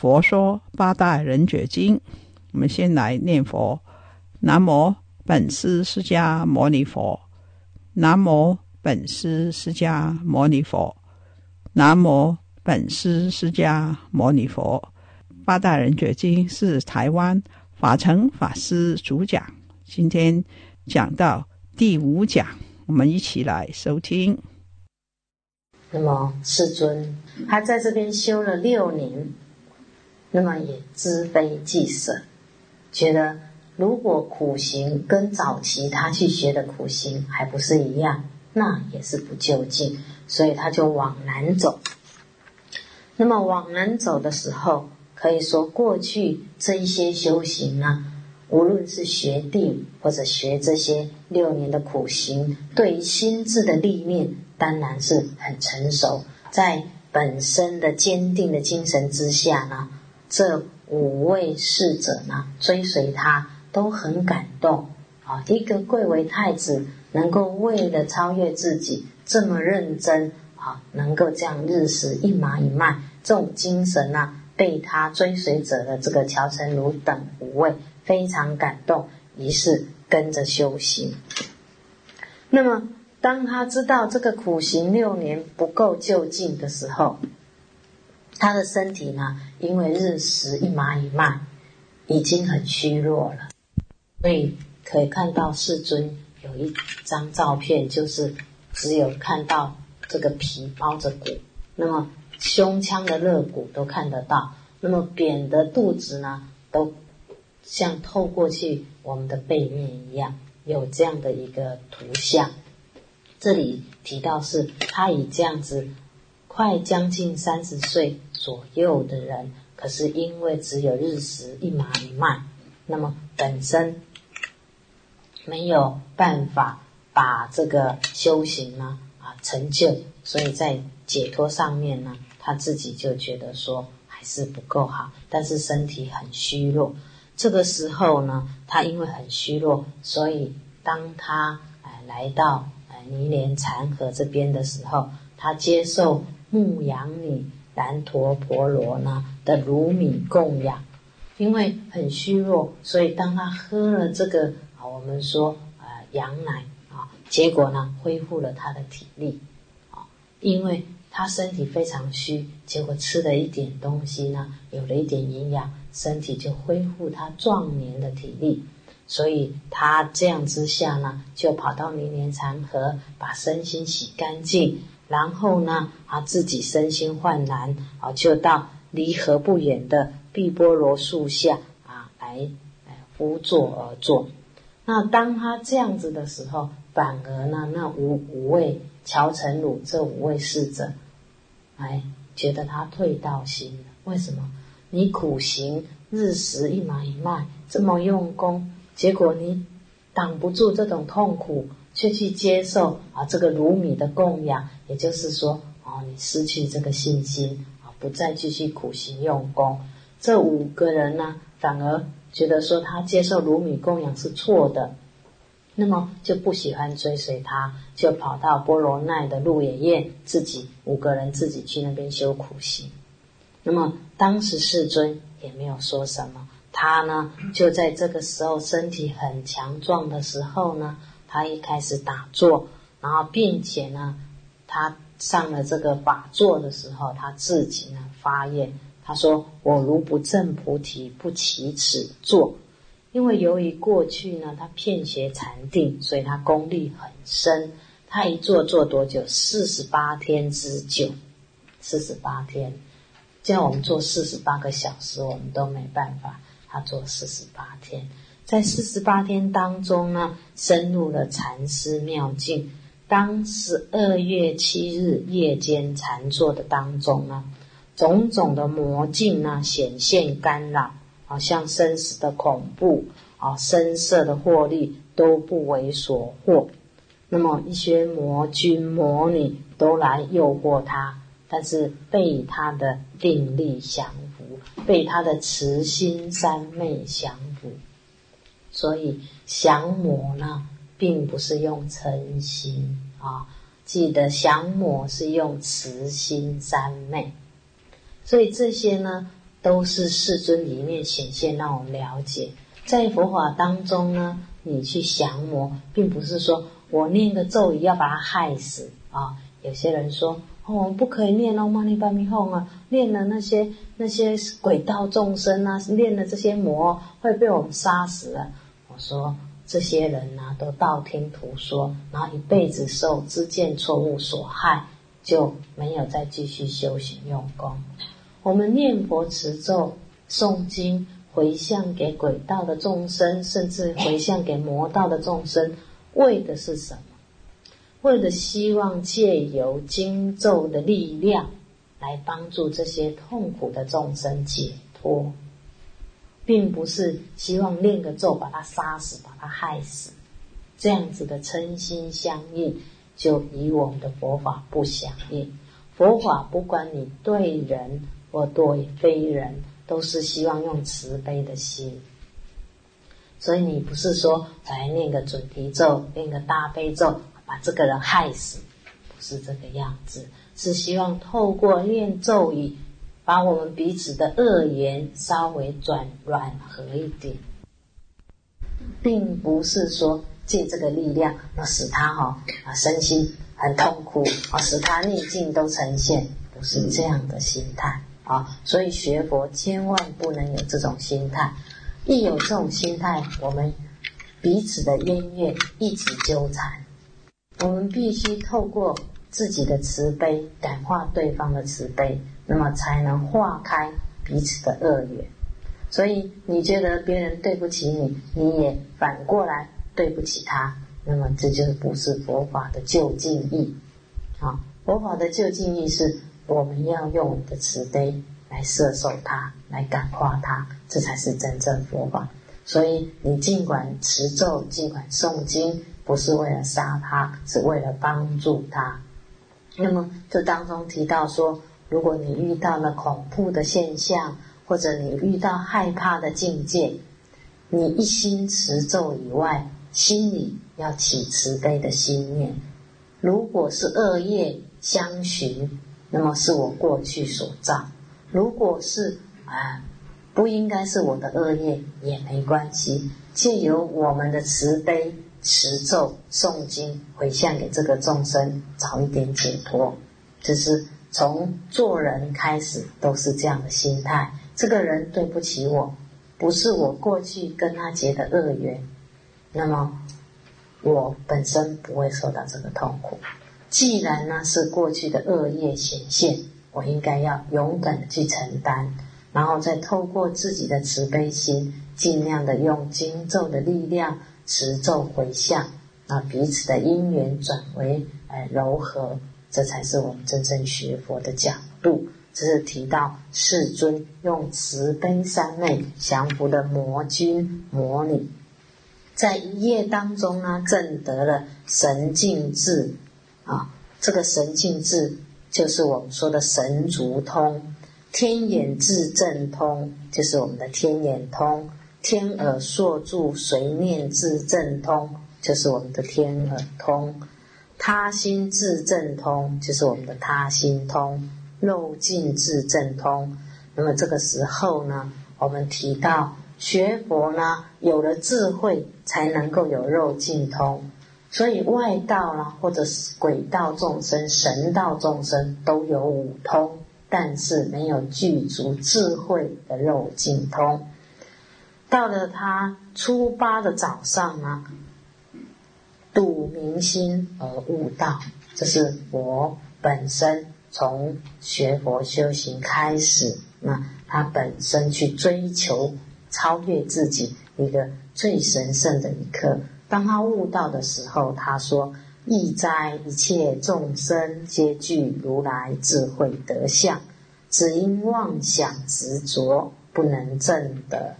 佛说八大人觉经，我们先来念佛：南无本师释迦牟尼佛，南无本师释迦牟尼佛，南无本师释迦牟尼佛。八大人觉经是台湾法成法师主讲，今天讲到第五讲，我们一起来收听。那么世尊，他在这边修了六年。那么也知非即舍，觉得如果苦行跟早期他去学的苦行还不是一样，那也是不究竟，所以他就往南走。那么往南走的时候，可以说过去这一些修行呢，无论是学定或者学这些六年的苦行，对于心智的历练当然是很成熟，在本身的坚定的精神之下呢。這五位侍者呢，追隨他都很感動啊！一個貴為太子，能夠為了超越自己這麼認真啊，能夠這樣日食一麻一麥，這種精神呢，被他追隨者的這個喬陳如等五位非常感動，於是跟着修行。那麼，當他知道這個苦行六年不夠究竟的時候，他的身體呢，因为日食一麻一慢，已经很虚弱了，所以可以看到世尊有一张照片，就是只有看到这个皮包着骨，那么胸腔的肋骨都看得到，那么扁的肚子呢，都像透过去我们的背面一样，有这样的一个图像。这里提到是他以这样子。快将近三十岁左右的人，可是因为只有日食一麻一麥，那么本身没有办法把这个修行呢啊成就，所以在解脱上面呢，他自己就觉得说还是不够好，但是身体很虚弱。这个时候呢，他因为很虚弱，所以当他哎来到哎泥莲禅河这边的时候，他接受。牧羊女蘭陀婆罗呢的乳米供养，因为很虚弱，所以当他喝了这个啊，我们说啊羊奶啊，结果呢恢复了他的体力啊，因为他身体非常虚，结果吃了一点东西呢，有了一点营养，身体就恢复他壮年的体力，所以他这样之下呢，就跑到尼連禪河，把身心洗干净。然后呢，啊，自己身心焕然，啊，就到离河不远的碧波罗树下，啊，来，哎趺坐而坐。那当他这样子的时候，反而呢，那五五位喬陳如這五位侍者，哎，觉得他退道心了。為什么？你苦行日食一麻一麥，這麼用功，结果你挡不住这种痛苦。卻去接受啊，这个乳米的供养，也就是说，哦，你失去这个信心啊，不再继续苦行用功。这五个人呢，反而觉得说他接受乳米供养是错的，那么就不喜欢追随他，就跑到波罗奈的鹿野苑，自己五个人自己去那边修苦行。那么当时世尊也没有说什么，他呢就在这个时候身体很强壮的时候呢。他一开始打坐，然后并且呢，他上了这个法座的时候，他自己呢发愿，他说：“我如不证菩提，不起此坐。”因为由于过去呢，他骗学禅定，所以他功力很深。他一坐坐多久？四十八天之久，四十八天。叫我们做四十八个小时，我们都没办法。他做四十八天，在四十八天当中呢，深入了禅师妙境。当十二月七日夜间禅坐的当中呢，种种的魔境呢显现干扰。好像生死的恐怖啊，声色的获利都不为所获。那么一些魔君魔女都来诱惑他，但是被他的定力降服，被他的慈心三昧降。所以降魔呢，并不是用嗔心啊，记得降魔是用慈心三昧。所以这些呢。都是世尊里面显现，让我们了解，在佛法当中呢，你去降魔，并不是说我念个咒语要把它害死啊。有些人说，哦，我们不可以念哦，玛尼巴咪吽啊，念了那些那些鬼道众生啊，念了这些魔会被我们杀死了。说，这些人呢，都道听途说，然后一辈子受知见错误所害，就没有再继续修行用功。我们念佛持咒、诵经、回向给鬼道的众生，甚至回向给魔道的众生，为的是什么？为了希望借由经咒的力量，来帮助这些痛苦的众生解脱，并不是希望念个咒把他杀死、把他害死。这样子的称心相应，就与我们的佛法不相应。佛法不管你对人。或对非人都是希望用慈悲的心，所以你不是说来念个准提咒、念个大悲咒，把这个人害死，不是这个样子，是希望透过念咒语，把我们彼此的恶缘稍微转软和一点，并不是说借这个力量要使他哈啊身心很痛苦啊，使他逆境都呈现，不是这样的心态。啊，所以学佛千万不能有这种心态，一有这种心态，我们彼此的冤怨一直纠缠。我们必须透过自己的慈悲感化对方的慈悲，那么才能化开彼此的恶缘。所以你觉得别人对不起你，你也反过来对不起他，那么这就不是佛法的究竟义。啊，佛法的究竟义是。我们要用我们的慈悲来摄受它，来感化它，这才是真正佛法。所以你尽管持咒，尽管诵经，不是为了杀他，是为了帮助他。那么这当中提到说，如果你遇到了恐怖的现象，或者你遇到害怕的境界，你一心持咒以外，心里要起慈悲的心念。如果是恶业相寻。那么是我过去所造，如果是啊，不应该是我的恶业也没关系。借由我们的慈悲持咒诵经回向给这个众生，早一点解脱。就是从做人开始都是这样的心态。这个人对不起我，不是我过去跟他结的恶缘，那么我本身不会受到这个痛苦。既然呢是过去的恶业显现，我应该要勇敢的去承担，然后再透过自己的慈悲心，尽量的用经咒的力量持咒回向，那彼此的因缘转为呃柔和，这才是我们真正学佛的角度。这是提到世尊用慈悲三昧降服的魔君魔女，在一夜当中呢证得了神境智。啊，这个神境智就是我们说的神足通，天眼智正通就是我们的天眼通，天耳烁住随念智正通就是我们的天耳通，他心智正通就是我们的他心通，肉尽智正通。那么这个时候呢，我们提到学佛呢，有了智慧才能够有肉尽通。所以外道啦，或者是鬼道众生、神道众生都有五通但是没有具足智慧的肉尽通。到了他初八的早上呢，度明心而悟道，这是佛本身从学佛修行开始，那他本身去追求超越自己一个最神圣的一刻。当他悟道的时候，他说。意哉！一切众生皆具如来智慧德相，只因妄想执着，不能证得。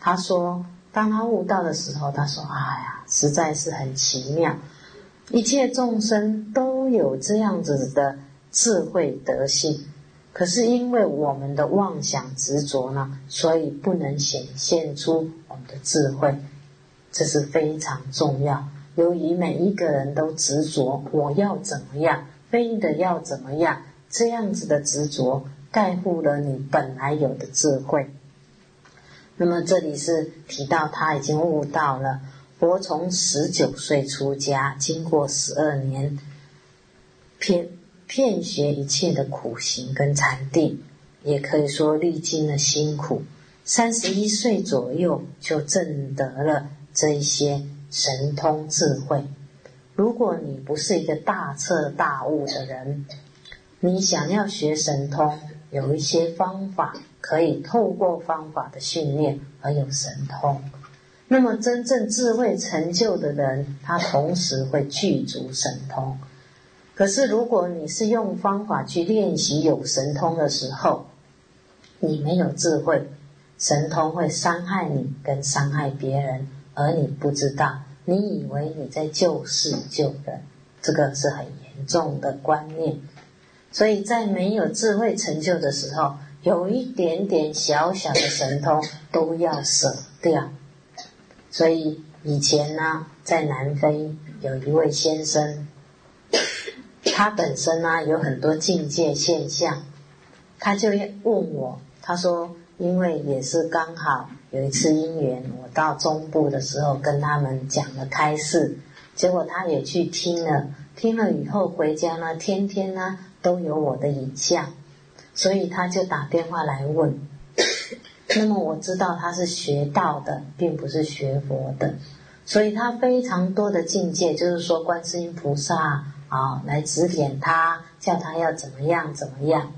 他说，当他悟道的时候，他说：“哎呀，实在是很奇妙，一切众生都有这样子的智慧德性，可是因为我们的妄想执着呢，所以不能显现出我们的智慧，这是非常重要。”由于每一个人都执着，我要怎么样，非得要怎么样，这样子的执着盖覆了你本来有的智慧。那么这里是提到他已经悟到了，佛从十九岁出家，经过十二年，骗骗学一切的苦行跟禅定，也可以说历经了辛苦，三十一岁左右就证得了这一些。神通智慧，如果你不是一个大彻大悟的人，你想要学神通，有一些方法可以透过方法的训练而有神通。那么真正智慧成就的人，他同时会具足神通。可是如果你是用方法去练习有神通的时候，你没有智慧，神通会伤害你跟伤害别人。而你不知道，你以为你在救世救人，这个是很严重的观念。所以在没有智慧成就的时候，有一点点小小的神通都要舍掉。所以以前呢，在南非有一位先生，他本身呢有很多境界现象，他就问我，他说。因为也是刚好有一次因缘，我到中部的时候跟他们讲了开示，结果他也去听了，听了以后回家呢，天天呢都有我的影像，所以他就打电话来问。那么我知道他是学道的，并不是学佛的，所以他非常多的境界，就是说观世音菩萨啊来指点他，叫他要怎么样怎么样。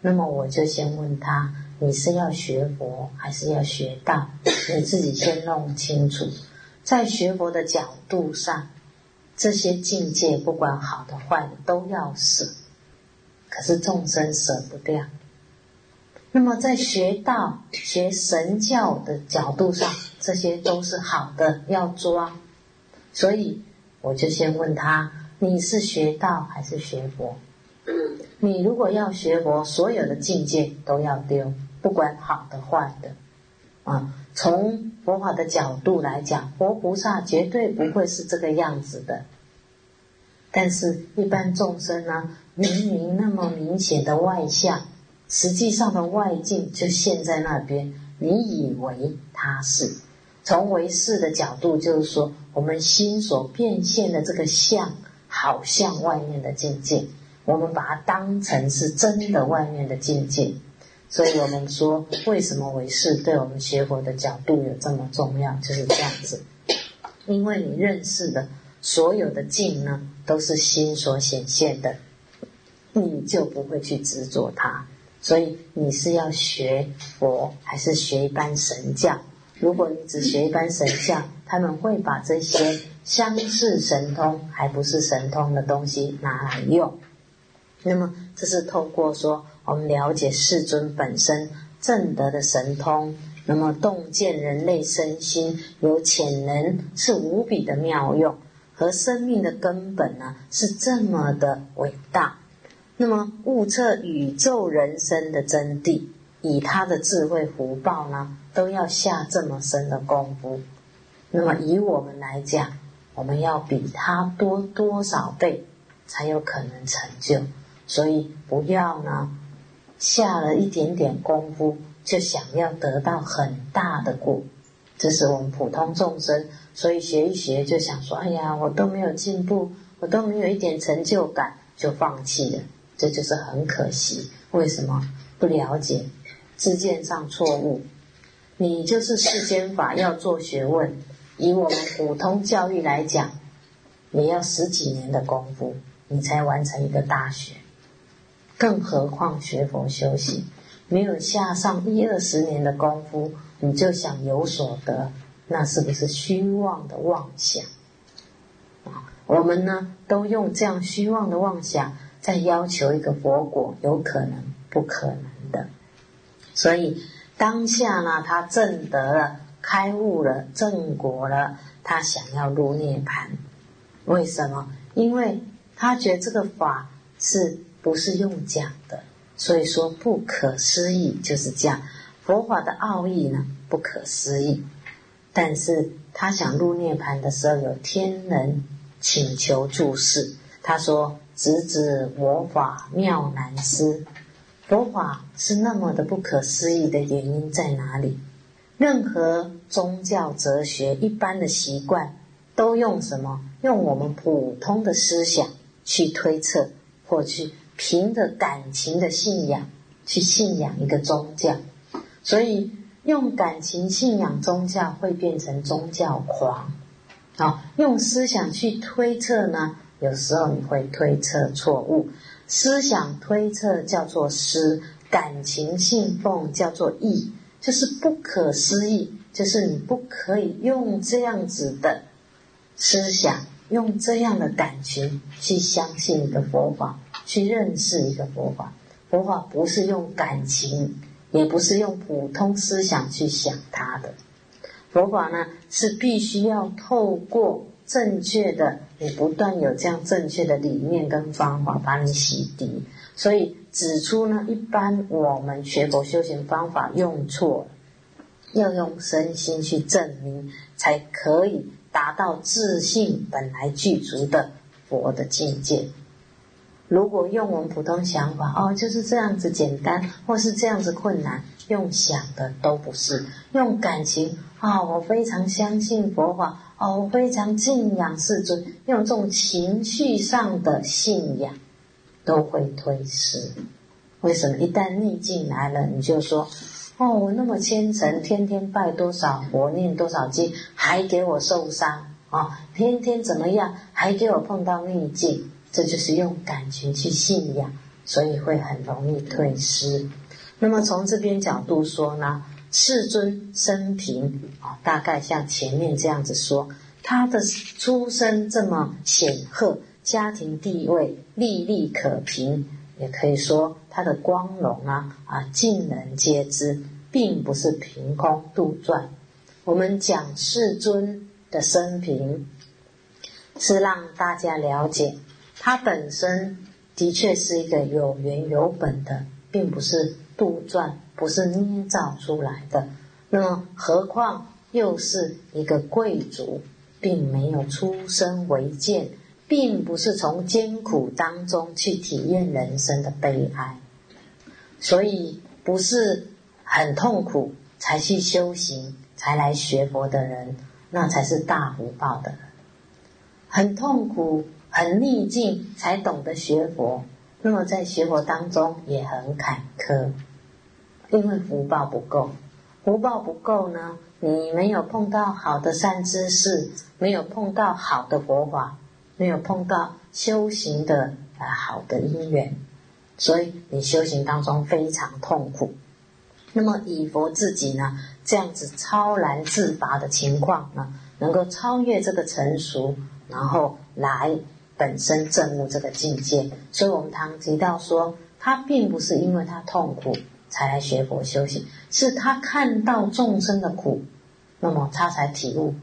那么我就先问他。你是要学佛还是要学道？你自己先弄清楚。在学佛的角度上，这些境界不管好的坏的都要舍，可是众生舍不掉。那么在学道、学神教的角度上，这些都是好的，要抓。所以我就先问他：你是学道还是学佛？你如果要学佛，所有的境界都要丢。不管好的坏的，啊，从佛法的角度来讲，佛菩萨绝对不会是这个样子的。但是，一般众生呢，明明那么明显的外相，实际上的外境就现在那边，你以为他是？从唯识的角度，就是说，我们心所变现的这个相，好像外面的境界，我们把它当成是真的外面的境界。所以我们说，为什么为师对我们学佛的角度有这么重要？就是这样子，因为你认识的所有的境呢，都是心所显现的，你就不会去执着它。所以你是要学佛，还是学一般神教？如果你只学一般神教，他们会把这些相似神通还不是神通的东西拿来用。那么这是透过说。我们了解世尊本身正德的神通，那么洞见人类身心有潜能，是无比的妙用，和生命的根本呢是这么的伟大。那么悟测宇宙人生的真谛，以他的智慧福报呢，都要下这么深的功夫。那么以我们来讲，我们要比他多多少倍，才有可能成就。所以不要呢。下了一点点功夫，就想要得到很大的果，这是我们普通众生。所以学一学就想说：“哎呀，我都没有进步，我都没有一点成就感，就放弃了。”这就是很可惜。为什么不了解？知见上错误。你就是世间法要做学问，以我们普通教育来讲，也要十几年的功夫，你才完成一个大学。更何况学佛修行，没有下上一二十年的功夫，你就想有所得，那是不是虚妄的妄想？啊，我们呢都用这样虚妄的妄想，在要求一个佛果，有可能不可能的。所以当下呢，他证得了、开悟了、正果了，他想要入涅盘，为什么？因为他觉得这个法是。不是用讲的，所以说不可思议就是这样。佛法的奥义呢，不可思议。但是他想入涅盘的时候，有天人请求注释，他说：“直指佛法妙难思。”佛法是那么的不可思议的原因在哪里？任何宗教哲学一般的习惯，都用什么？用我们普通的思想去推测或去。凭着感情的信仰去信仰一个宗教，所以用感情信仰宗教会变成宗教狂。啊，用思想去推测呢，有时候你会推测错误。思想推测叫做思，感情信奉叫做意，就是不可思议，就是你不可以用这样子的思想，用这样的感情去相信一个佛法。去认识一个佛法，佛法不是用感情，也不是用普通思想去想它的。佛法呢，是必须要透过正确的，你不断有这样正确的理念跟方法把你洗涤。所以指出呢，一般我们学佛修行方法用错，要用身心去证明，才可以达到自信本来具足的佛的境界。如果用我们普通想法，哦，就是这样子简单，或是这样子困难，用想的都不是，用感情啊，我非常相信佛法，哦，我非常敬仰世尊，用这种情绪上的信仰，都会推失。为什么？一旦逆境来了，你就说，哦，我那么虔诚，天天拜多少佛，念多少经，还给我受伤啊，天天怎么样，还给我碰到逆境。这就是用感情去信仰，所以会很容易退失。那么从这边角度说呢，世尊生平啊，大概像前面这样子说，他的出身这么显赫，家庭地位历历可凭，也可以说他的光荣啊啊，尽人皆知，并不是凭空杜撰。我们讲世尊的生平，是让大家了解。他本身的确是一个有缘有本的，并不是杜撰，不是捏造出来的。那么，何况又是一个贵族，并没有出身为贱，并不是从艰苦当中去体验人生的悲哀，所以不是很痛苦才去修行、才来学佛的人，那才是大福报的人。很痛苦。很逆境才懂得学佛，那么在学佛当中也很坎坷，因为福报不够。福报不够呢，你没有碰到好的善知识，没有碰到好的佛法，没有碰到修行的啊好的因缘，所以你修行当中非常痛苦。那么以佛自己呢，这样子超然自拔的情况呢，能够超越这个成熟，然后来。本身证悟这个境界，所以我们常提到说，他并不是因为他痛苦才来学佛修行，是他看到众生的苦，那么他才体悟。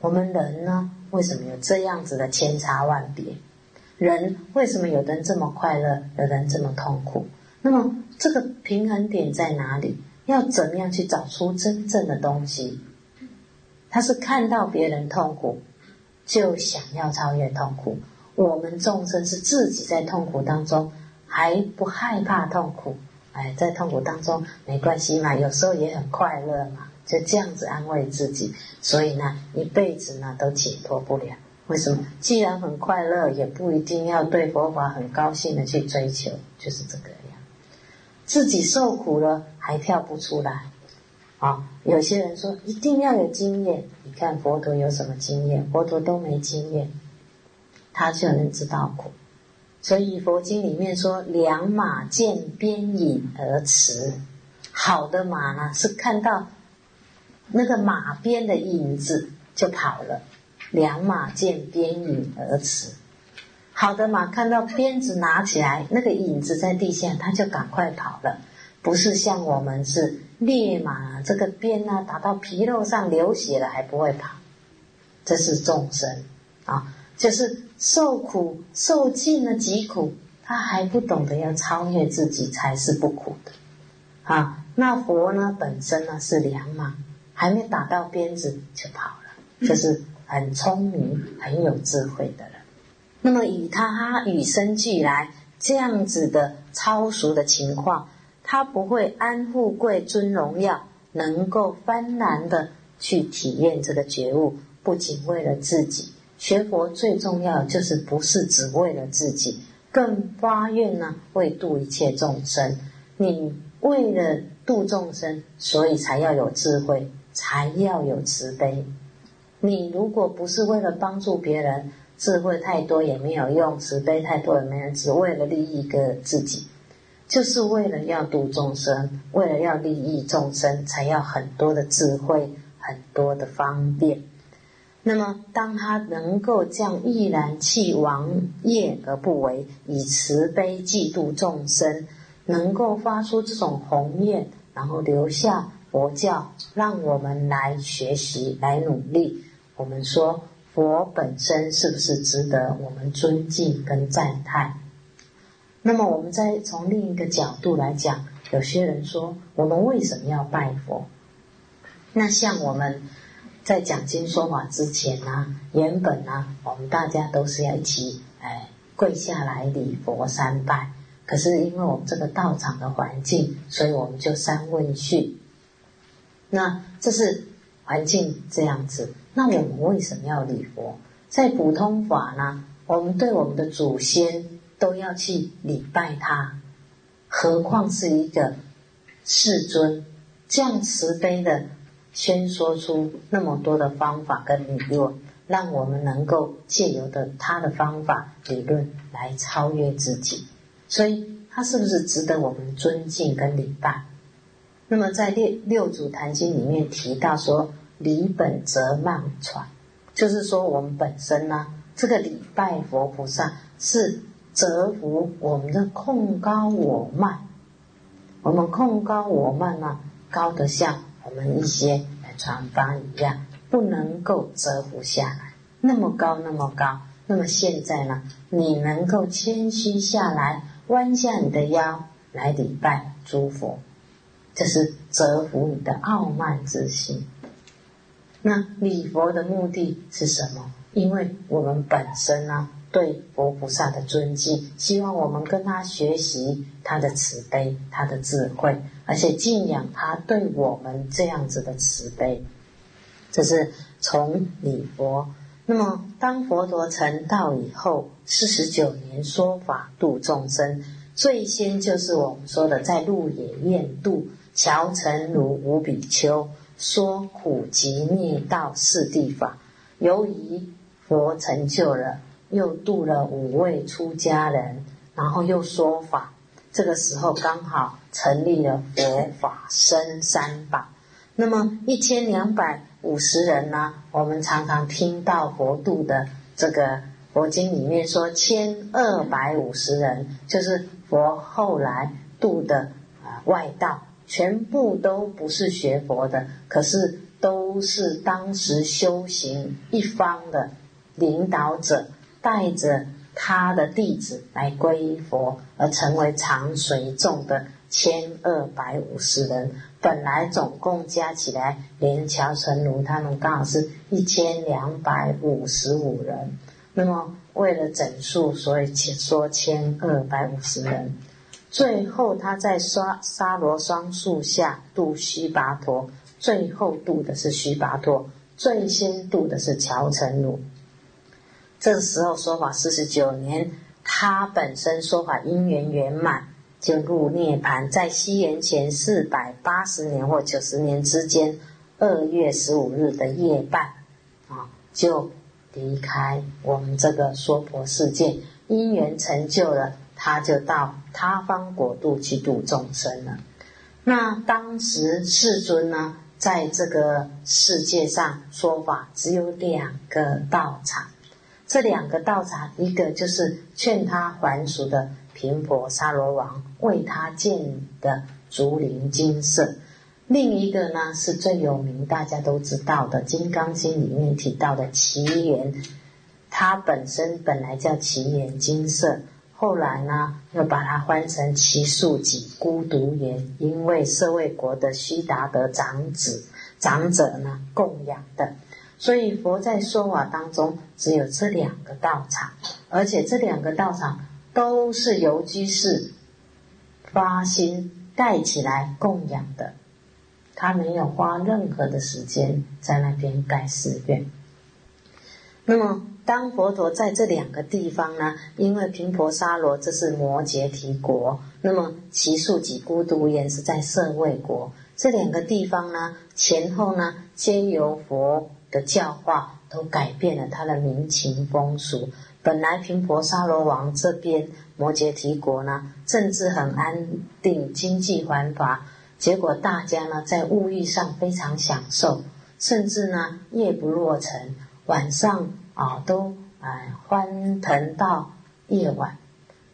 我们人呢，为什么有这样子的千差万别？人为什么有的人这么快乐，有的人这么痛苦？那么这个平衡点在哪里？要怎么样去找出真正的东西？他是看到别人痛苦。就想要超越痛苦，我们众生是自己在痛苦当中还不害怕痛苦，哎，在痛苦当中没关系嘛，有时候也很快乐嘛，就这样子安慰自己，所以呢，一辈子呢都解脱不了。为什么？既然很快乐，也不一定要对佛法很高兴的去追求，就是这个样。自己受苦了还跳不出来。啊，有些人说一定要有经验，你看佛陀有什么经验？佛陀都没经验，他就能知道苦。所以佛经里面说：“良马见鞭影而驰。”好的马呢，是看到那个马鞭的影子就跑了。良马见鞭影而驰。好的马看到鞭子拿起来，那个影子在地下，他就赶快跑了。不是像我们是烈马，这个鞭啊打到皮肉上流血了还不会跑，这是众生啊，就是受苦受尽了疾苦，他还不懂得要超越自己才是不苦的啊。那佛呢本身呢是良马，还没打到鞭子就跑了，就是很聪明很有智慧的人。那么以他与生俱来这样子的超俗的情况。他不会安富贵尊荣耀，能够幡然的去体验这个觉悟，不仅为了自己学佛，最重要就是不是只为了自己，更发愿呢为度一切众生。你为了度众生，所以才要有智慧，才要有慈悲。你如果不是为了帮助别人，智慧太多也没有用，慈悲太多也没有，只为了利益个自己。就是为了要度众生，为了要利益众生，才要很多的智慧，很多的方便。那么，当他能够将毅然弃王业而不为，以慈悲济度众生，能够发出这种宏愿，然后留下佛教，让我们来学习，来努力。我们说，佛本身是不是值得我们尊敬跟赞叹？那么，我们再从另一个角度来讲，有些人说，我们为什么要拜佛？那像我们在讲经说法之前呢，原本呢，我们大家都是要一起哎跪下来礼佛三拜。可是因为我们这个道场的环境，所以我们就三问序。那这是环境这样子。那我们为什么要礼佛？在普通法呢，我们对我们的祖先。都要去礼拜他，何况是一个世尊，这样慈悲的宣说出那么多的方法跟理论，让我们能够借由的他的方法理论来超越自己，所以他是不是值得我们尊敬跟礼拜？那么在六六祖坛经里面提到说，礼本则慢传，就是说我们本身呢，这个礼拜佛菩萨是。折服我们的控高我慢，我们控高我慢呢，高得像我们一些船帆一样，不能够折服下来。那么高，那么高，那么现在呢，你能够谦虚下来，弯下你的腰来礼拜诸佛，这是折服你的傲慢之心。那礼佛的目的是什么？因为我们本身呢。对佛菩萨的尊敬，希望我们跟他学习他的慈悲、他的智慧，而且敬仰他对我们这样子的慈悲。这是从礼佛。那么，当佛陀成道以后，四十九年说法度众生，最先就是我们说的在鹿野苑度乔成如无比丘，说苦集灭道四地法。由于佛成就了。又度了五位出家人，然后又说法。这个时候刚好成立了佛法僧三宝。那么一千两百五十人呢？我们常常听到佛度的这个佛经里面说，千二百五十人就是佛后来度的啊外道，全部都不是学佛的，可是都是当时修行一方的领导者。带着他的弟子来皈依佛，而成为常随众的千二百五十人。本来总共加起来，连乔成儒他们刚好是一千两百五十五人。那么为了整数，所以且说千二百五十人。最后他在沙沙罗双树下度须跋陀，最后度的是须跋陀，最先度的是乔成儒。这时候说法四十九年，他本身说法因缘圆满，就入涅盘，在西元前四百八十年或九十年之间，二月十五日的夜半，啊，就离开我们这个娑婆世界，因缘成就了，他就到他方国度去度众生了。那当时世尊呢，在这个世界上说法只有两个道场，这两个道场，一个就是劝他还俗的。频婆沙罗王为他建的竹林精舍，另一个呢是最有名，大家都知道的《金刚经》里面提到的奇缘，它本身本来叫奇缘精舍，后来呢又把它换成奇树己孤独园，因为舍卫国的须达德长子长者呢供养的，所以佛在说法当中只有这两个道场，而且这两个道场。都是由居士发心盖起来供养的，他没有花任何的时间在那边盖寺院。那么，当佛陀在这两个地方呢？因为频婆沙罗这是摩羯提国，那么奇树几孤独园是在舍卫国，这两个地方呢，前后呢，皆由佛的教化都改变了他的民情风俗。本来频婆沙罗王这边摩羯提国呢，政治很安定，经济繁华，结果大家呢在物欲上非常享受，甚至呢夜不落城，晚上啊都哎欢腾到夜晚。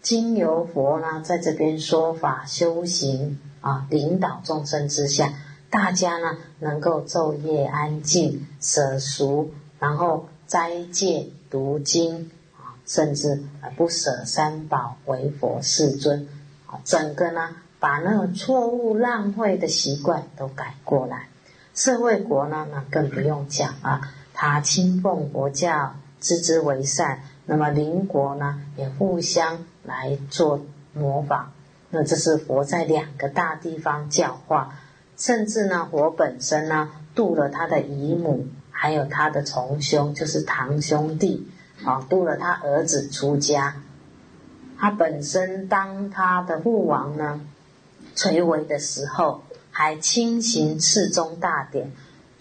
经由佛呢在这边说法修行啊，领导众生之下，大家呢能够昼夜安静，舍俗，然后斋戒读经啊。甚至不舍三宝为佛世尊，啊，整个呢把那个错误浪费的习惯都改过来。社会国呢，那更不用讲啊，他亲奉佛教，知之为善。那么邻国呢，也互相来做模仿。那这是佛在两个大地方教化，甚至呢，我本身呢，度了他的姨母，还有他的从兄，就是堂兄弟。啊，度了他儿子出家，他本身当他的父王呢垂危的时候，还亲行世宗大典；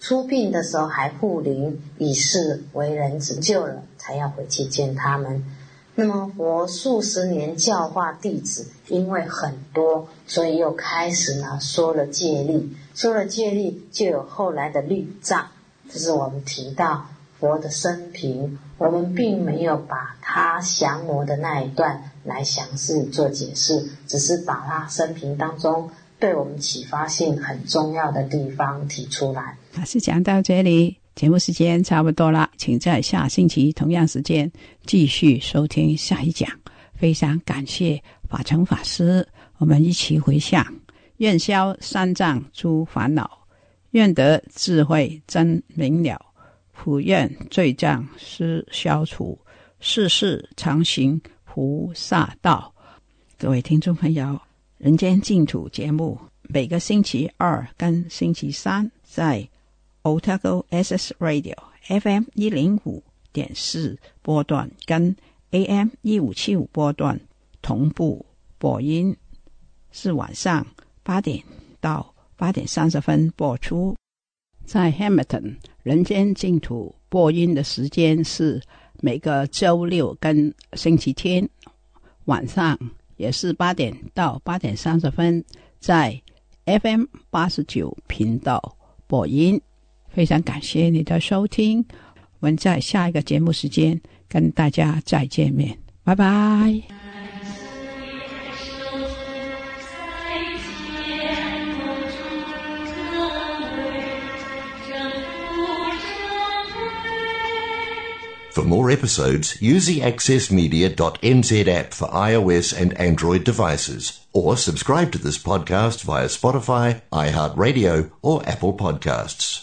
出殡的时候还护灵，以示为人子救了，才要回去见他们。那么佛数十年教化弟子，因为很多，所以又开始呢说了戒律，说了戒律，就有后来的律藏，这是我们提到。佛的生平，我们并没有把他降魔的那一段来详细做解释，只是把他生平当中对我们启发性很重要的地方提出来。老师讲到这里，节目时间差不多了，请在下星期同样时间继续收听下一讲。非常感谢法成法师，我们一起回向，愿消三障诸烦恼，愿得智慧真明了。普愿罪障施消除，世世常行菩萨道。各位听众朋友，《人间净土》节目每个星期二跟星期三在 Otago SS Radio FM 一零五点四波段跟 AM 一五七五波段同步播音，是晚上八点到八点三十分播出。在 Hamilton 人间净土播音的时间是每个周六跟星期天晚上，也是八点到八点三十分，在 FM 八十九频道播音。非常感谢你的收听，我们在下一个节目时间跟大家再见面，拜拜。For more episodes, use the accessmedia.nz app for iOS and Android devices, or subscribe to this podcast via Spotify, iHeartRadio, or Apple Podcasts.